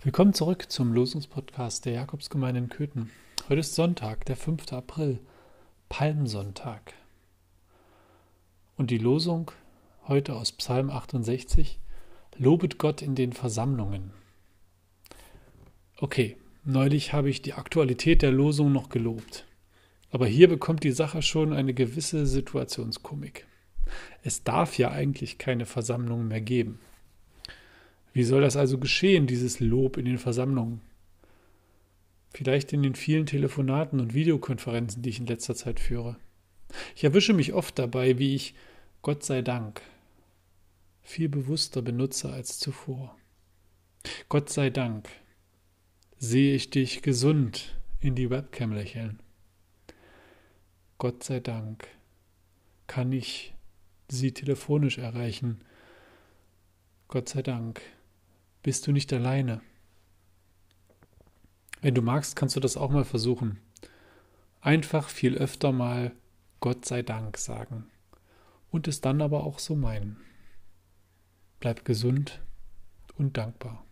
Willkommen zurück zum Losungspodcast der Jakobsgemeinde in Köthen. Heute ist Sonntag, der 5. April, Palmsonntag. Und die Losung heute aus Psalm 68, Lobet Gott in den Versammlungen. Okay, neulich habe ich die Aktualität der Losung noch gelobt. Aber hier bekommt die Sache schon eine gewisse Situationskomik. Es darf ja eigentlich keine Versammlungen mehr geben. Wie soll das also geschehen, dieses Lob in den Versammlungen? Vielleicht in den vielen Telefonaten und Videokonferenzen, die ich in letzter Zeit führe. Ich erwische mich oft dabei, wie ich Gott sei Dank viel bewusster benutze als zuvor. Gott sei Dank sehe ich dich gesund in die Webcam lächeln. Gott sei Dank kann ich sie telefonisch erreichen. Gott sei Dank bist du nicht alleine. Wenn du magst, kannst du das auch mal versuchen. Einfach viel öfter mal Gott sei Dank sagen und es dann aber auch so meinen. Bleib gesund und dankbar.